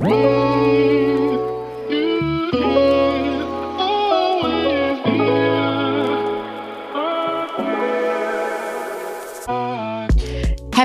Whoa!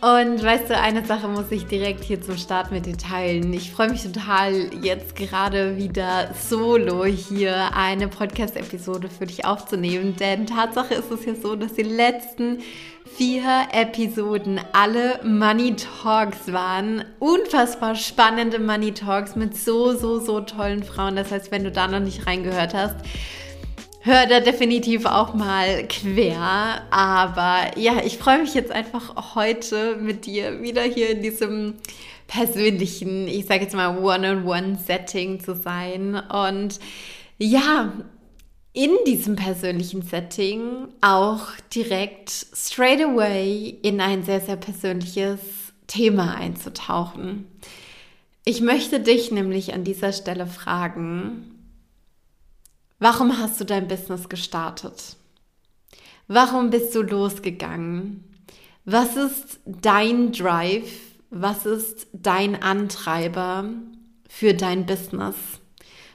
Und weißt du, eine Sache muss ich direkt hier zum Start mit dir teilen. Ich freue mich total, jetzt gerade wieder solo hier eine Podcast-Episode für dich aufzunehmen. Denn Tatsache ist es ja so, dass die letzten vier Episoden alle Money Talks waren. Unfassbar spannende Money Talks mit so, so, so tollen Frauen. Das heißt, wenn du da noch nicht reingehört hast, hör da definitiv auch mal quer. Aber ja, ich freue mich jetzt einfach heute mit dir wieder hier in diesem persönlichen, ich sage jetzt mal One-on-One-Setting zu sein. Und ja, in diesem persönlichen Setting auch direkt straight away in ein sehr, sehr persönliches Thema einzutauchen. Ich möchte dich nämlich an dieser Stelle fragen, Warum hast du dein Business gestartet? Warum bist du losgegangen? Was ist dein Drive? Was ist dein Antreiber für dein Business?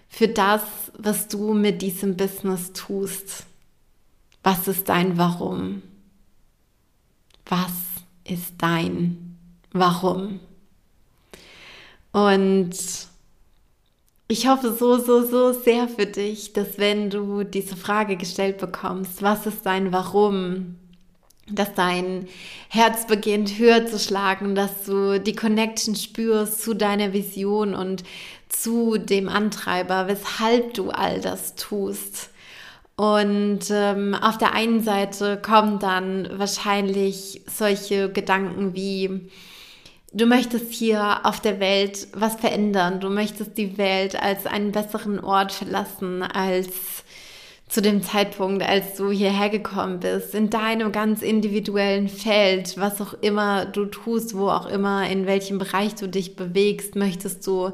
Für das, was du mit diesem Business tust? Was ist dein Warum? Was ist dein Warum? Und ich hoffe so, so, so sehr für dich, dass wenn du diese Frage gestellt bekommst, was ist dein Warum, dass dein Herz beginnt höher zu schlagen, dass du die Connection spürst zu deiner Vision und zu dem Antreiber, weshalb du all das tust. Und ähm, auf der einen Seite kommen dann wahrscheinlich solche Gedanken wie, Du möchtest hier auf der Welt was verändern. Du möchtest die Welt als einen besseren Ort verlassen als zu dem Zeitpunkt, als du hierher gekommen bist, in deinem ganz individuellen Feld, was auch immer du tust, wo auch immer, in welchem Bereich du dich bewegst, möchtest du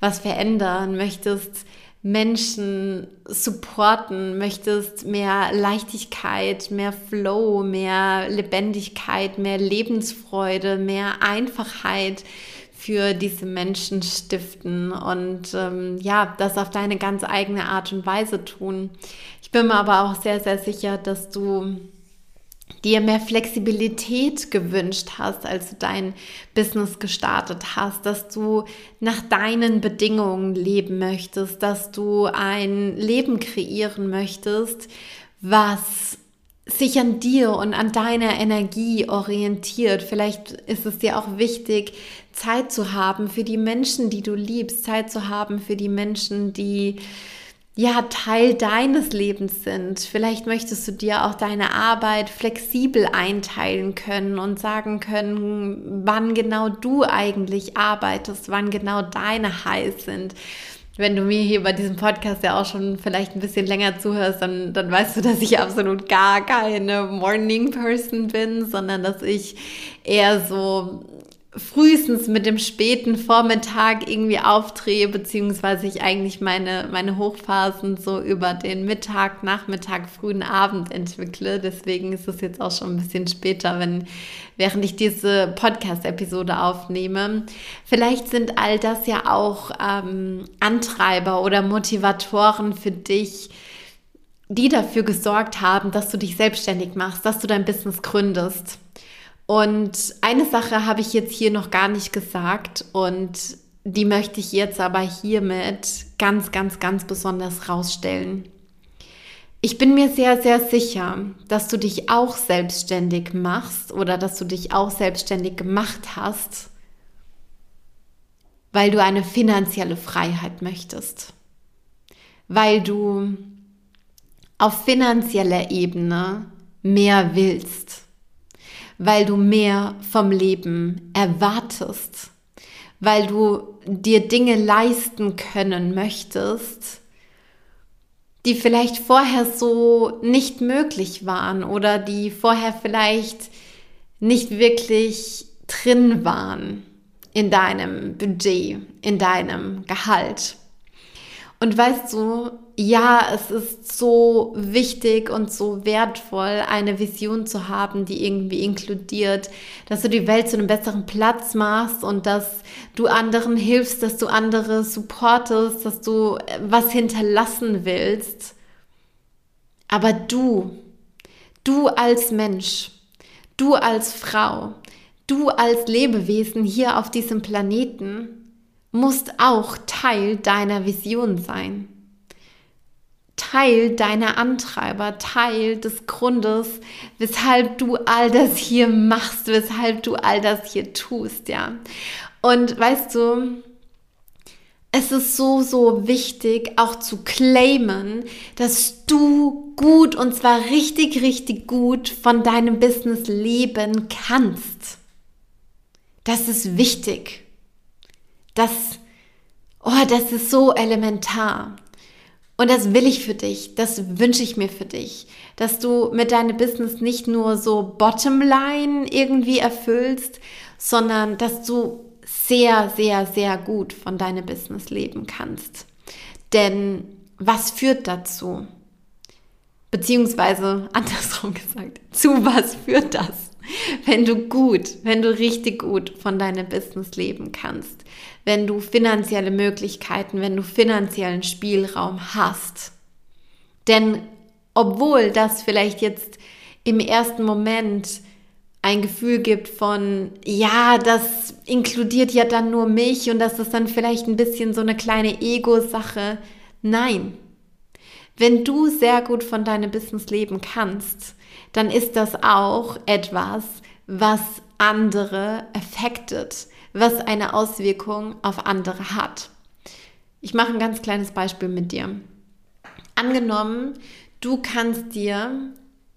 was verändern, möchtest Menschen supporten, möchtest mehr Leichtigkeit, mehr Flow, mehr Lebendigkeit, mehr Lebensfreude, mehr Einfachheit für diese Menschen stiften und ähm, ja, das auf deine ganz eigene Art und Weise tun. Ich bin mir aber auch sehr, sehr sicher, dass du dir mehr Flexibilität gewünscht hast, als du dein Business gestartet hast, dass du nach deinen Bedingungen leben möchtest, dass du ein Leben kreieren möchtest, was sich an dir und an deiner Energie orientiert. Vielleicht ist es dir auch wichtig, Zeit zu haben für die Menschen, die du liebst, Zeit zu haben für die Menschen, die ja Teil deines Lebens sind. Vielleicht möchtest du dir auch deine Arbeit flexibel einteilen können und sagen können, wann genau du eigentlich arbeitest, wann genau deine Highs sind. Wenn du mir hier bei diesem Podcast ja auch schon vielleicht ein bisschen länger zuhörst, dann, dann weißt du, dass ich absolut gar keine Morning Person bin, sondern dass ich eher so frühestens mit dem späten Vormittag irgendwie aufdrehe, beziehungsweise ich eigentlich meine, meine Hochphasen so über den Mittag, Nachmittag, frühen Abend entwickle. Deswegen ist es jetzt auch schon ein bisschen später, wenn, während ich diese Podcast-Episode aufnehme. Vielleicht sind all das ja auch ähm, Antreiber oder Motivatoren für dich, die dafür gesorgt haben, dass du dich selbstständig machst, dass du dein Business gründest. Und eine Sache habe ich jetzt hier noch gar nicht gesagt und die möchte ich jetzt aber hiermit ganz, ganz, ganz besonders rausstellen. Ich bin mir sehr, sehr sicher, dass du dich auch selbstständig machst oder dass du dich auch selbstständig gemacht hast, weil du eine finanzielle Freiheit möchtest, weil du auf finanzieller Ebene mehr willst weil du mehr vom Leben erwartest, weil du dir Dinge leisten können möchtest, die vielleicht vorher so nicht möglich waren oder die vorher vielleicht nicht wirklich drin waren in deinem Budget, in deinem Gehalt. Und weißt du, ja, es ist so wichtig und so wertvoll, eine Vision zu haben, die irgendwie inkludiert, dass du die Welt zu einem besseren Platz machst und dass du anderen hilfst, dass du andere supportest, dass du äh, was hinterlassen willst. Aber du, du als Mensch, du als Frau, du als Lebewesen hier auf diesem Planeten, musst auch Teil deiner Vision sein. Teil deiner Antreiber, Teil des Grundes, weshalb du all das hier machst, weshalb du all das hier tust, ja. Und weißt du, es ist so, so wichtig, auch zu claimen, dass du gut und zwar richtig, richtig gut von deinem Business leben kannst. Das ist wichtig. Das, oh, das ist so elementar. Und das will ich für dich, das wünsche ich mir für dich, dass du mit deinem Business nicht nur so Bottomline irgendwie erfüllst, sondern dass du sehr, sehr, sehr gut von deinem Business leben kannst. Denn was führt dazu? Beziehungsweise andersrum gesagt, zu was führt das? wenn du gut, wenn du richtig gut von deinem Business leben kannst, wenn du finanzielle Möglichkeiten, wenn du finanziellen Spielraum hast. Denn obwohl das vielleicht jetzt im ersten Moment ein Gefühl gibt von, ja, das inkludiert ja dann nur mich und das ist dann vielleicht ein bisschen so eine kleine Ego-Sache. Nein. Wenn du sehr gut von deinem Business leben kannst, dann ist das auch etwas, was andere affected, was eine Auswirkung auf andere hat. Ich mache ein ganz kleines Beispiel mit dir. Angenommen, du kannst dir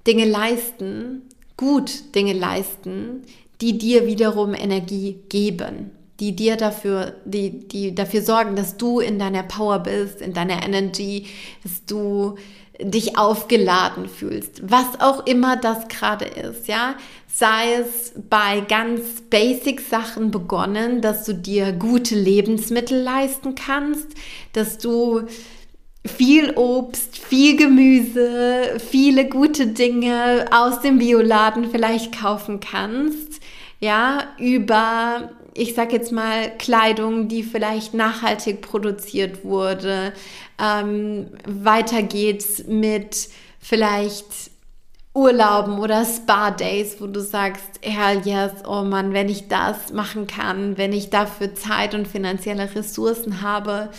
Dinge leisten, gut Dinge leisten, die dir wiederum Energie geben, die dir dafür, die, die dafür sorgen, dass du in deiner Power bist, in deiner Energy, dass du dich aufgeladen fühlst, was auch immer das gerade ist, ja, sei es bei ganz basic Sachen begonnen, dass du dir gute Lebensmittel leisten kannst, dass du viel Obst, viel Gemüse, viele gute Dinge aus dem Bioladen vielleicht kaufen kannst, ja, über ich sag jetzt mal, Kleidung, die vielleicht nachhaltig produziert wurde. Ähm, weiter geht's mit vielleicht Urlauben oder Spa-Days, wo du sagst, hell yes, oh Mann, wenn ich das machen kann, wenn ich dafür Zeit und finanzielle Ressourcen habe,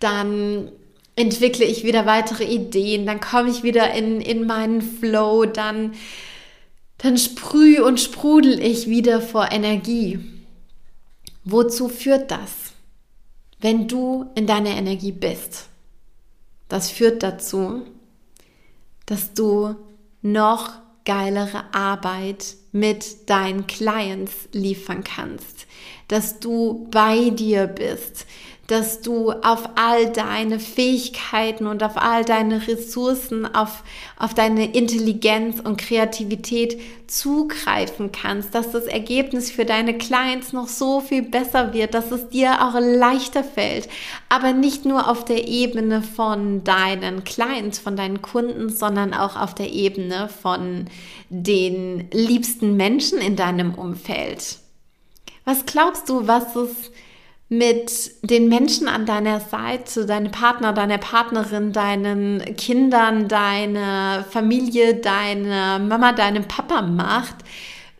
dann entwickle ich wieder weitere Ideen, dann komme ich wieder in, in meinen Flow, dann, dann sprühe und sprudel ich wieder vor Energie. Wozu führt das, wenn du in deiner Energie bist? Das führt dazu, dass du noch geilere Arbeit mit deinen Clients liefern kannst, dass du bei dir bist, dass du auf all deine Fähigkeiten und auf all deine Ressourcen, auf, auf deine Intelligenz und Kreativität zugreifen kannst, dass das Ergebnis für deine Clients noch so viel besser wird, dass es dir auch leichter fällt, aber nicht nur auf der Ebene von deinen Clients, von deinen Kunden, sondern auch auf der Ebene von den liebsten Menschen in deinem Umfeld. Was glaubst du, was es mit den Menschen an deiner Seite, deinem Partner, deiner Partnerin, deinen Kindern, deiner Familie, deiner Mama, deinem Papa macht,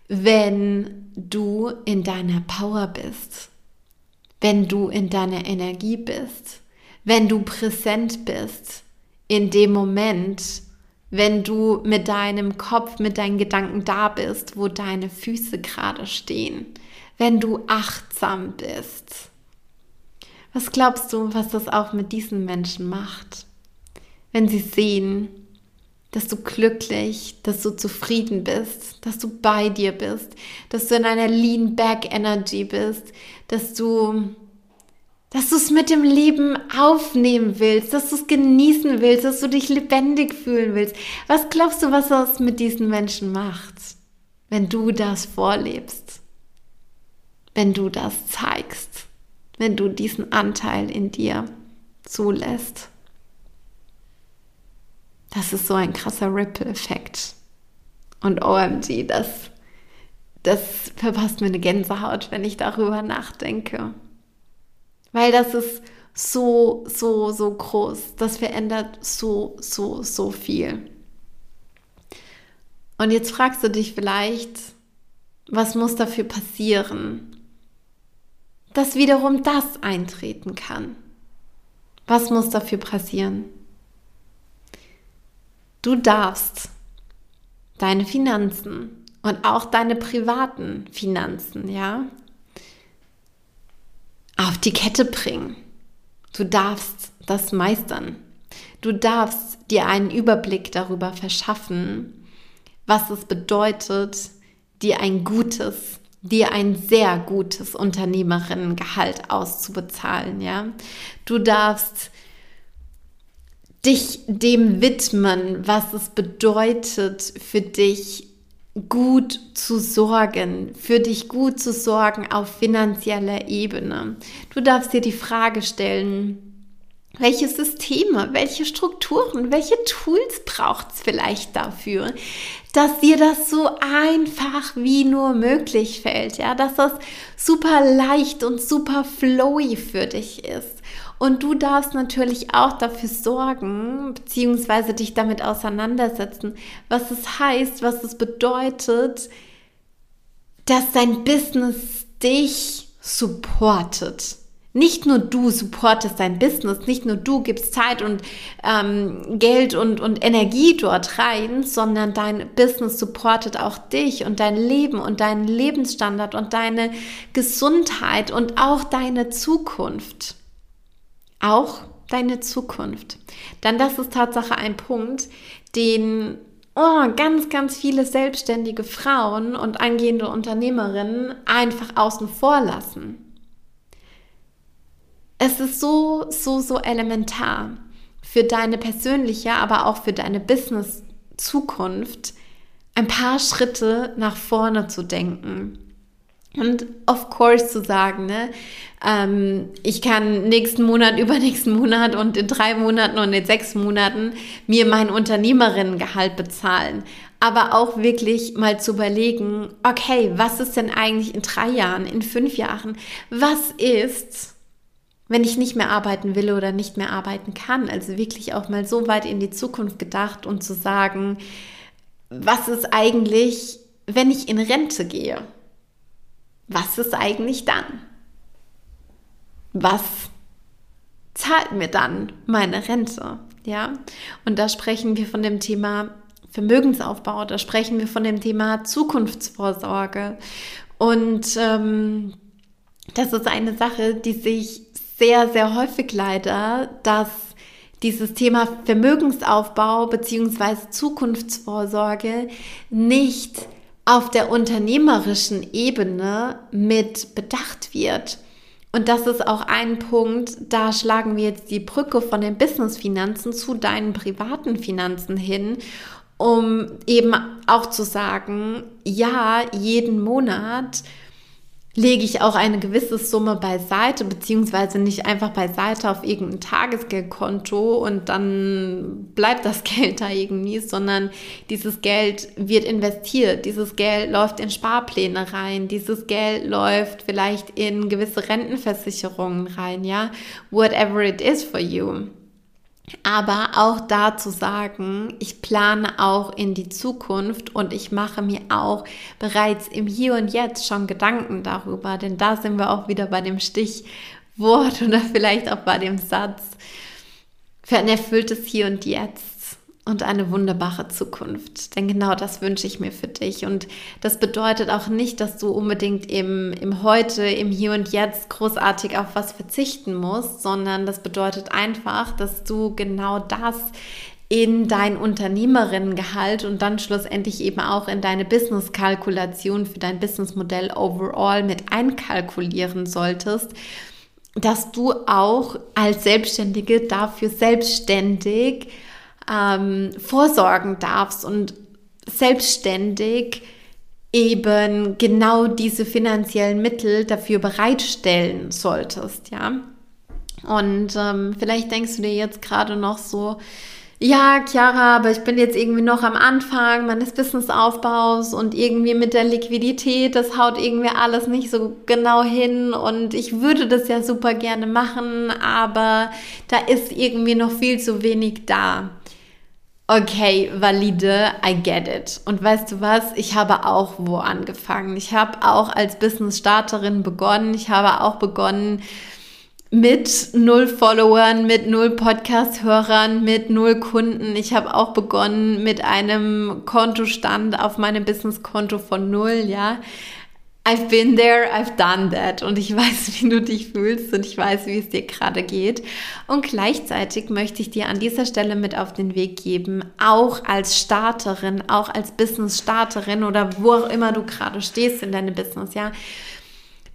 wenn du in deiner Power bist, wenn du in deiner Energie bist, wenn du präsent bist in dem Moment, wenn du mit deinem Kopf, mit deinen Gedanken da bist, wo deine Füße gerade stehen, wenn du achtsam bist was glaubst du, was das auch mit diesen Menschen macht, wenn sie sehen, dass du glücklich, dass du zufrieden bist, dass du bei dir bist, dass du in einer Lean Back Energy bist, dass du dass du es mit dem Leben aufnehmen willst, dass du es genießen willst, dass du dich lebendig fühlen willst. Was glaubst du, was das mit diesen Menschen macht, wenn du das vorlebst? Wenn du das zeigst? Wenn du diesen Anteil in dir zulässt? Das ist so ein krasser Ripple-Effekt. Und OMG, das, das verpasst mir eine Gänsehaut, wenn ich darüber nachdenke. Weil das ist so, so, so groß. Das verändert so, so, so viel. Und jetzt fragst du dich vielleicht, was muss dafür passieren, dass wiederum das eintreten kann? Was muss dafür passieren? Du darfst deine Finanzen und auch deine privaten Finanzen, ja, auf die Kette bringen. Du darfst das meistern. Du darfst dir einen Überblick darüber verschaffen, was es bedeutet, dir ein gutes, dir ein sehr gutes Unternehmerinnengehalt auszubezahlen, ja? Du darfst dich dem widmen, was es bedeutet für dich gut zu sorgen, für dich gut zu sorgen auf finanzieller Ebene. Du darfst dir die Frage stellen, welche Systeme, welche Strukturen, welche Tools braucht es vielleicht dafür, dass dir das so einfach wie nur möglich fällt, ja, dass das super leicht und super flowy für dich ist. Und du darfst natürlich auch dafür sorgen, beziehungsweise dich damit auseinandersetzen, was es heißt, was es bedeutet, dass dein Business dich supportet. Nicht nur du supportest dein Business, nicht nur du gibst Zeit und ähm, Geld und, und Energie dort rein, sondern dein Business supportet auch dich und dein Leben und deinen Lebensstandard und deine Gesundheit und auch deine Zukunft auch deine Zukunft. Dann das ist Tatsache ein Punkt, den oh, ganz, ganz viele selbstständige Frauen und angehende Unternehmerinnen einfach außen vor lassen. Es ist so, so, so elementar für deine persönliche, aber auch für deine Business-Zukunft, ein paar Schritte nach vorne zu denken. Und of course zu sagen, ne, ähm, ich kann nächsten Monat, übernächsten Monat und in drei Monaten und in sechs Monaten mir mein Unternehmerinnengehalt bezahlen. Aber auch wirklich mal zu überlegen, okay, was ist denn eigentlich in drei Jahren, in fünf Jahren? Was ist, wenn ich nicht mehr arbeiten will oder nicht mehr arbeiten kann? Also wirklich auch mal so weit in die Zukunft gedacht und zu sagen, was ist eigentlich, wenn ich in Rente gehe? was ist eigentlich dann? Was zahlt mir dann meine Rente? Ja, und da sprechen wir von dem Thema Vermögensaufbau, da sprechen wir von dem Thema Zukunftsvorsorge. Und ähm, das ist eine Sache, die sich sehr, sehr häufig leider, dass dieses Thema Vermögensaufbau bzw. Zukunftsvorsorge nicht auf der unternehmerischen Ebene mit bedacht wird. Und das ist auch ein Punkt, da schlagen wir jetzt die Brücke von den Business-Finanzen zu deinen privaten Finanzen hin, um eben auch zu sagen, ja, jeden Monat lege ich auch eine gewisse Summe beiseite, beziehungsweise nicht einfach beiseite auf irgendein Tagesgeldkonto und dann bleibt das Geld da irgendwie, sondern dieses Geld wird investiert, dieses Geld läuft in Sparpläne rein, dieses Geld läuft vielleicht in gewisse Rentenversicherungen rein, ja, whatever it is for you. Aber auch da zu sagen, ich plane auch in die Zukunft und ich mache mir auch bereits im Hier und Jetzt schon Gedanken darüber, denn da sind wir auch wieder bei dem Stichwort oder vielleicht auch bei dem Satz für ein erfülltes Hier und Jetzt und eine wunderbare Zukunft. Denn genau das wünsche ich mir für dich. Und das bedeutet auch nicht, dass du unbedingt im, im Heute, im Hier und Jetzt großartig auf was verzichten musst, sondern das bedeutet einfach, dass du genau das in dein Unternehmerinnengehalt und dann schlussendlich eben auch in deine Business-Kalkulation für dein Businessmodell overall mit einkalkulieren solltest, dass du auch als Selbstständige dafür selbstständig ähm, vorsorgen darfst und selbstständig eben genau diese finanziellen Mittel dafür bereitstellen solltest, ja. Und ähm, vielleicht denkst du dir jetzt gerade noch so, ja, Chiara, aber ich bin jetzt irgendwie noch am Anfang meines Businessaufbaus und irgendwie mit der Liquidität, das haut irgendwie alles nicht so genau hin und ich würde das ja super gerne machen, aber da ist irgendwie noch viel zu wenig da. Okay, valide, I get it. Und weißt du was? Ich habe auch wo angefangen. Ich habe auch als Business-Starterin begonnen. Ich habe auch begonnen, mit null Followern, mit null Podcast-Hörern, mit null Kunden. Ich habe auch begonnen mit einem Kontostand auf meinem Business-Konto von null, ja. I've been there, I've done that und ich weiß, wie du dich fühlst und ich weiß, wie es dir gerade geht. Und gleichzeitig möchte ich dir an dieser Stelle mit auf den Weg geben, auch als Starterin, auch als Business-Starterin oder wo auch immer du gerade stehst in deinem Business, ja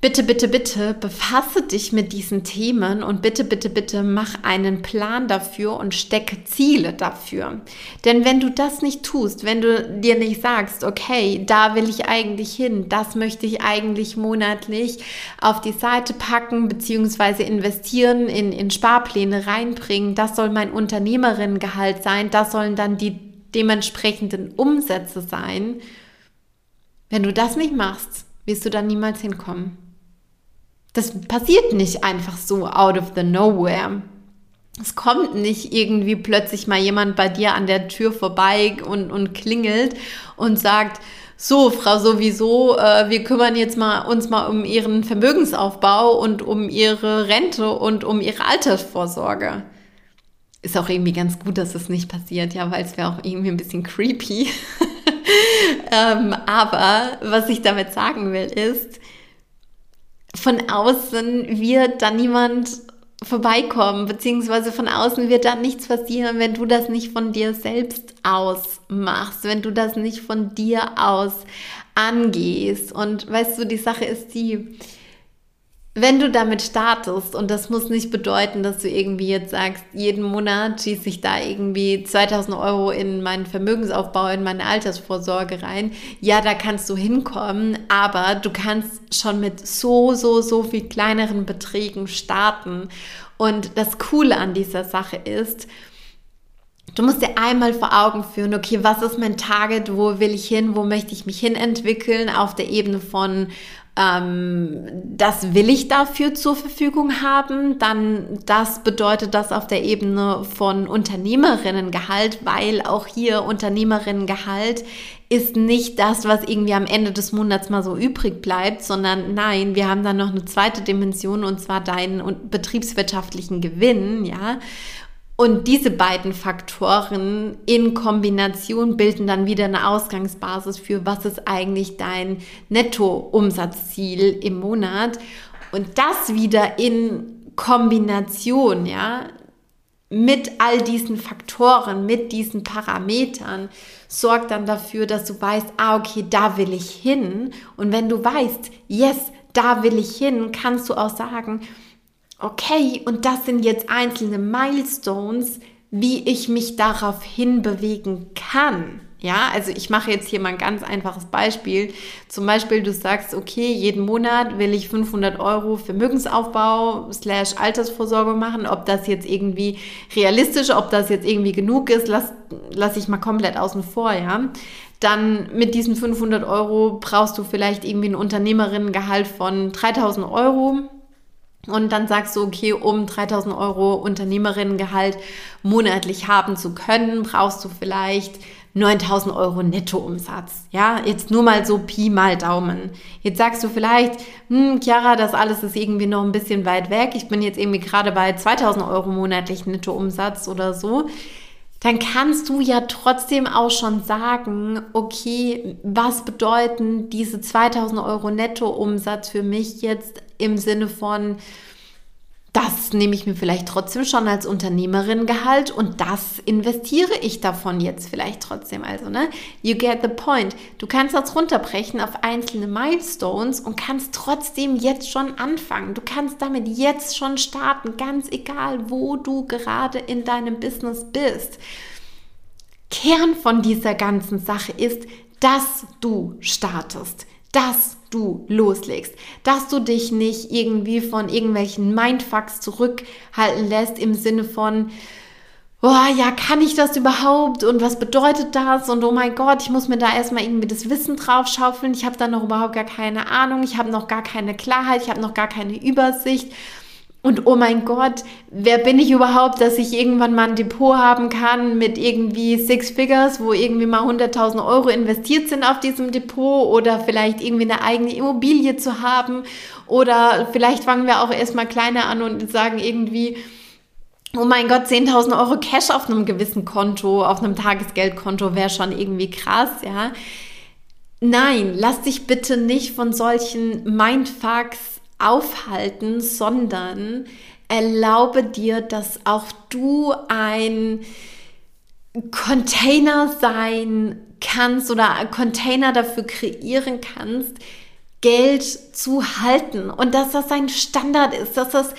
Bitte, bitte, bitte befasse dich mit diesen Themen und bitte, bitte, bitte mach einen Plan dafür und stecke Ziele dafür. Denn wenn du das nicht tust, wenn du dir nicht sagst, okay, da will ich eigentlich hin, das möchte ich eigentlich monatlich auf die Seite packen bzw. investieren, in, in Sparpläne reinbringen, das soll mein Unternehmerinnengehalt sein, das sollen dann die dementsprechenden Umsätze sein. Wenn du das nicht machst, wirst du dann niemals hinkommen. Das passiert nicht einfach so out of the nowhere. Es kommt nicht irgendwie plötzlich mal jemand bei dir an der Tür vorbei und, und klingelt und sagt, so, Frau sowieso, äh, wir kümmern jetzt mal uns mal um Ihren Vermögensaufbau und um Ihre Rente und um Ihre Altersvorsorge. Ist auch irgendwie ganz gut, dass es das nicht passiert, ja, weil es wäre auch irgendwie ein bisschen creepy. ähm, aber was ich damit sagen will, ist, von außen wird da niemand vorbeikommen, beziehungsweise von außen wird da nichts passieren, wenn du das nicht von dir selbst aus machst, wenn du das nicht von dir aus angehst. Und weißt du, die Sache ist die, wenn du damit startest, und das muss nicht bedeuten, dass du irgendwie jetzt sagst, jeden Monat schieße ich da irgendwie 2000 Euro in meinen Vermögensaufbau, in meine Altersvorsorge rein. Ja, da kannst du hinkommen, aber du kannst schon mit so, so, so viel kleineren Beträgen starten. Und das Coole an dieser Sache ist, Du musst dir einmal vor Augen führen, okay, was ist mein Target, wo will ich hin, wo möchte ich mich hin entwickeln auf der Ebene von ähm, das will ich dafür zur Verfügung haben, dann das bedeutet das auf der Ebene von Unternehmerinnengehalt, weil auch hier Unternehmerinnengehalt ist nicht das, was irgendwie am Ende des Monats mal so übrig bleibt, sondern nein, wir haben dann noch eine zweite Dimension und zwar deinen betriebswirtschaftlichen Gewinn, ja. Und diese beiden Faktoren in Kombination bilden dann wieder eine Ausgangsbasis für, was ist eigentlich dein Nettoumsatzziel im Monat. Und das wieder in Kombination, ja, mit all diesen Faktoren, mit diesen Parametern, sorgt dann dafür, dass du weißt, ah, okay, da will ich hin. Und wenn du weißt, yes, da will ich hin, kannst du auch sagen, okay, und das sind jetzt einzelne Milestones, wie ich mich darauf hinbewegen kann. Ja, also ich mache jetzt hier mal ein ganz einfaches Beispiel. Zum Beispiel, du sagst, okay, jeden Monat will ich 500 Euro Vermögensaufbau slash Altersvorsorge machen. Ob das jetzt irgendwie realistisch, ob das jetzt irgendwie genug ist, lass, lass ich mal komplett außen vor, ja. Dann mit diesen 500 Euro brauchst du vielleicht irgendwie ein Unternehmerinnengehalt von 3000 Euro und dann sagst du, okay, um 3000 Euro Unternehmerinnengehalt monatlich haben zu können, brauchst du vielleicht 9000 Euro Nettoumsatz. Ja, jetzt nur mal so Pi mal Daumen. Jetzt sagst du vielleicht, hm, Chiara, das alles ist irgendwie noch ein bisschen weit weg. Ich bin jetzt irgendwie gerade bei 2000 Euro monatlich Nettoumsatz oder so dann kannst du ja trotzdem auch schon sagen, okay, was bedeuten diese 2000 Euro Nettoumsatz für mich jetzt im Sinne von das nehme ich mir vielleicht trotzdem schon als Unternehmerin Gehalt und das investiere ich davon jetzt vielleicht trotzdem. Also, ne? You get the point. Du kannst das runterbrechen auf einzelne Milestones und kannst trotzdem jetzt schon anfangen. Du kannst damit jetzt schon starten, ganz egal, wo du gerade in deinem Business bist. Kern von dieser ganzen Sache ist, dass du startest, dass du loslegst, dass du dich nicht irgendwie von irgendwelchen Mindfucks zurückhalten lässt im Sinne von, boah, ja, kann ich das überhaupt? Und was bedeutet das? Und oh mein Gott, ich muss mir da erstmal irgendwie das Wissen drauf schaufeln, ich habe da noch überhaupt gar keine Ahnung, ich habe noch gar keine Klarheit, ich habe noch gar keine Übersicht und oh mein Gott, wer bin ich überhaupt, dass ich irgendwann mal ein Depot haben kann mit irgendwie Six Figures, wo irgendwie mal 100.000 Euro investiert sind auf diesem Depot oder vielleicht irgendwie eine eigene Immobilie zu haben oder vielleicht fangen wir auch erstmal kleiner an und sagen irgendwie, oh mein Gott, 10.000 Euro Cash auf einem gewissen Konto, auf einem Tagesgeldkonto wäre schon irgendwie krass, ja. Nein, lass dich bitte nicht von solchen Mindfucks aufhalten, sondern erlaube dir, dass auch du ein Container sein kannst oder ein Container dafür kreieren kannst, Geld zu halten. Und dass das ein Standard ist, dass das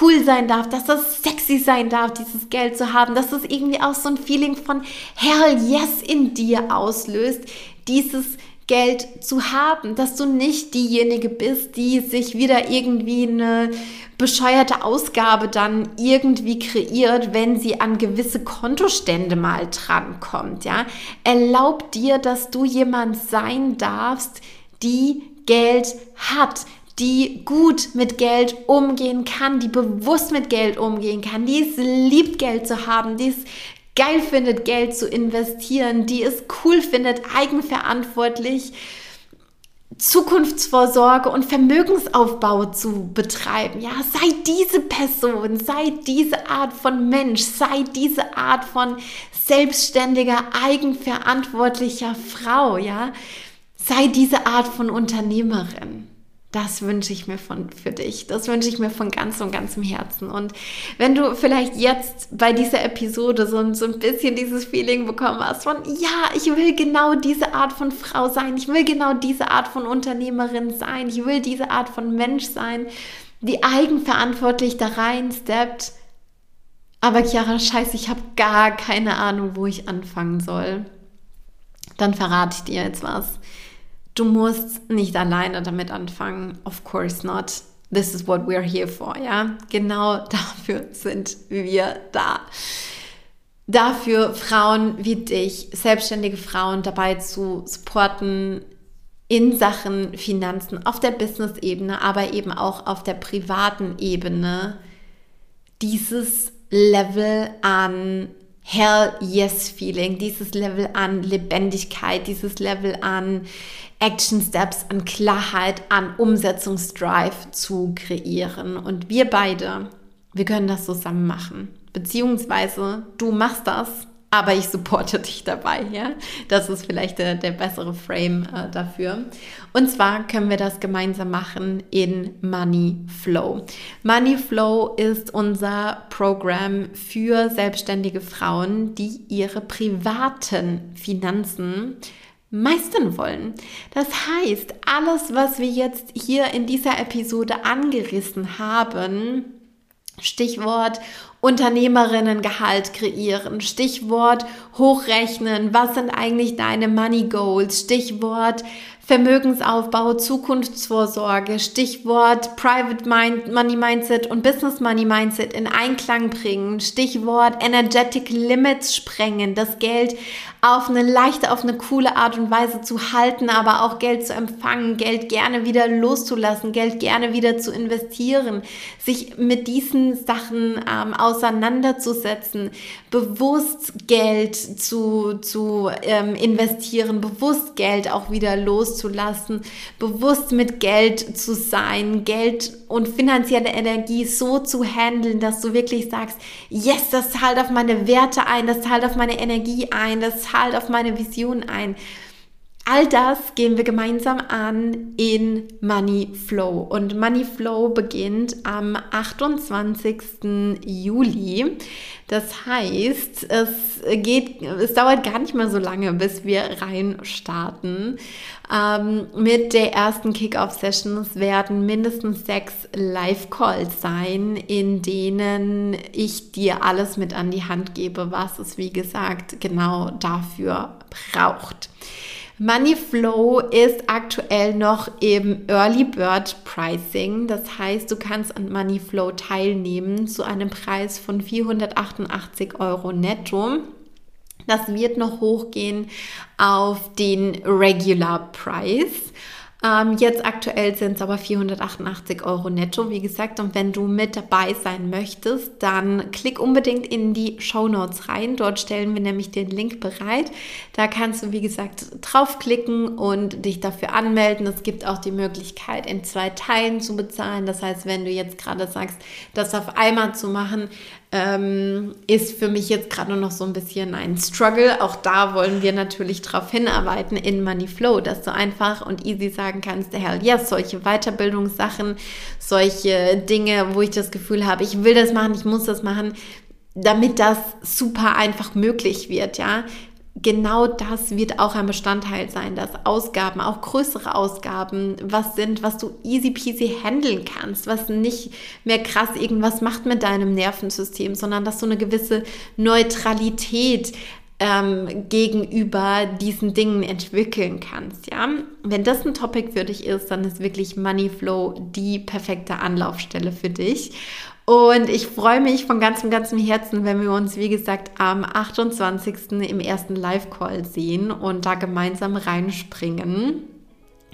cool sein darf, dass das sexy sein darf, dieses Geld zu haben, dass das irgendwie auch so ein Feeling von Hell yes in dir auslöst, dieses Geld zu haben, dass du nicht diejenige bist, die sich wieder irgendwie eine bescheuerte Ausgabe dann irgendwie kreiert, wenn sie an gewisse Kontostände mal drankommt, ja? Erlaub dir, dass du jemand sein darfst, die Geld hat, die gut mit Geld umgehen kann, die bewusst mit Geld umgehen kann, die es liebt, Geld zu haben, die es geil findet, Geld zu investieren, die es cool findet, eigenverantwortlich Zukunftsvorsorge und Vermögensaufbau zu betreiben. Ja, sei diese Person, sei diese Art von Mensch, sei diese Art von selbstständiger, eigenverantwortlicher Frau, ja. Sei diese Art von Unternehmerin. Das wünsche ich mir von, für dich. Das wünsche ich mir von ganzem, ganzem Herzen. Und wenn du vielleicht jetzt bei dieser Episode so, so ein bisschen dieses Feeling bekommen hast von, ja, ich will genau diese Art von Frau sein. Ich will genau diese Art von Unternehmerin sein. Ich will diese Art von Mensch sein, die eigenverantwortlich da reinsteppt. Aber Chiara, scheiße, ich habe gar keine Ahnung, wo ich anfangen soll. Dann verrate ich dir jetzt was. Du musst nicht alleine damit anfangen. Of course not. This is what we're here for, ja? Genau dafür sind wir da. Dafür Frauen wie dich, selbstständige Frauen dabei zu supporten in Sachen Finanzen auf der Business-Ebene, aber eben auch auf der privaten Ebene dieses Level an Hell Yes Feeling, dieses Level an Lebendigkeit, dieses Level an Action Steps, an Klarheit, an Umsetzungsdrive zu kreieren. Und wir beide, wir können das zusammen machen. Beziehungsweise du machst das aber ich supporte dich dabei, ja. Das ist vielleicht der, der bessere Frame äh, dafür. Und zwar können wir das gemeinsam machen in Money Flow. Money Flow ist unser Programm für selbstständige Frauen, die ihre privaten Finanzen meistern wollen. Das heißt, alles, was wir jetzt hier in dieser Episode angerissen haben, Stichwort Unternehmerinnengehalt kreieren, Stichwort hochrechnen, was sind eigentlich deine Money Goals, Stichwort Vermögensaufbau, Zukunftsvorsorge, Stichwort Private Mind, Money Mindset und Business Money Mindset in Einklang bringen, Stichwort Energetic Limits sprengen, das Geld auf eine leichte, auf eine coole Art und Weise zu halten, aber auch Geld zu empfangen, Geld gerne wieder loszulassen, Geld gerne wieder zu investieren, sich mit diesen Sachen ähm, auseinanderzusetzen, bewusst Geld zu, zu ähm, investieren, bewusst Geld auch wieder loszulassen, bewusst mit Geld zu sein, Geld und finanzielle Energie so zu handeln, dass du wirklich sagst, yes, das zahlt auf meine Werte ein, das zahlt auf meine Energie ein, das zahlt auf meine Vision ein. All das gehen wir gemeinsam an in Money Flow. Und Money Flow beginnt am 28. Juli. Das heißt, es geht, es dauert gar nicht mehr so lange, bis wir rein starten. Ähm, mit der ersten Kickoff-Session werden mindestens sechs Live-Calls sein, in denen ich dir alles mit an die Hand gebe, was es, wie gesagt, genau dafür braucht. Moneyflow ist aktuell noch im Early Bird Pricing. Das heißt, du kannst an Moneyflow teilnehmen zu einem Preis von 488 Euro netto. Das wird noch hochgehen auf den Regular Price. Ähm, jetzt aktuell sind es aber 488 Euro netto, wie gesagt. Und wenn du mit dabei sein möchtest, dann klick unbedingt in die Show Notes rein. Dort stellen wir nämlich den Link bereit. Da kannst du, wie gesagt, draufklicken und dich dafür anmelden. Es gibt auch die Möglichkeit, in zwei Teilen zu bezahlen. Das heißt, wenn du jetzt gerade sagst, das auf einmal zu machen, ähm, ist für mich jetzt gerade noch so ein bisschen ein Struggle. Auch da wollen wir natürlich darauf hinarbeiten in Money Flow, dass du einfach und easy sagen kannst, hell yes, solche Weiterbildungssachen, solche Dinge, wo ich das Gefühl habe, ich will das machen, ich muss das machen, damit das super einfach möglich wird, ja genau das wird auch ein Bestandteil sein, dass Ausgaben, auch größere Ausgaben, was sind, was du easy peasy handeln kannst, was nicht mehr krass irgendwas macht mit deinem Nervensystem, sondern dass du eine gewisse Neutralität ähm, gegenüber diesen Dingen entwickeln kannst, ja. Wenn das ein Topic für dich ist, dann ist wirklich Money Flow die perfekte Anlaufstelle für dich. Und ich freue mich von ganzem, ganzem Herzen, wenn wir uns, wie gesagt, am 28. im ersten Live-Call sehen und da gemeinsam reinspringen.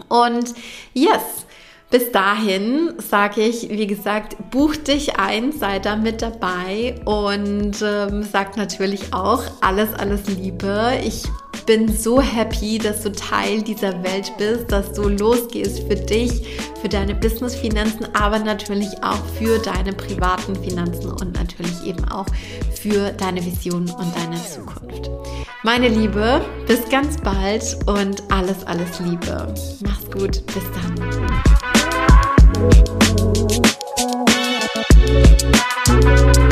Und yes, bis dahin sage ich, wie gesagt, buch dich ein, sei da mit dabei und ähm, sag natürlich auch alles, alles Liebe. Ich bin so happy, dass du Teil dieser Welt bist, dass du losgehst für dich, für deine Business-Finanzen, aber natürlich auch für deine privaten Finanzen und natürlich eben auch für deine Vision und deine Zukunft. Meine Liebe, bis ganz bald und alles, alles Liebe. Mach's gut, bis dann. Thank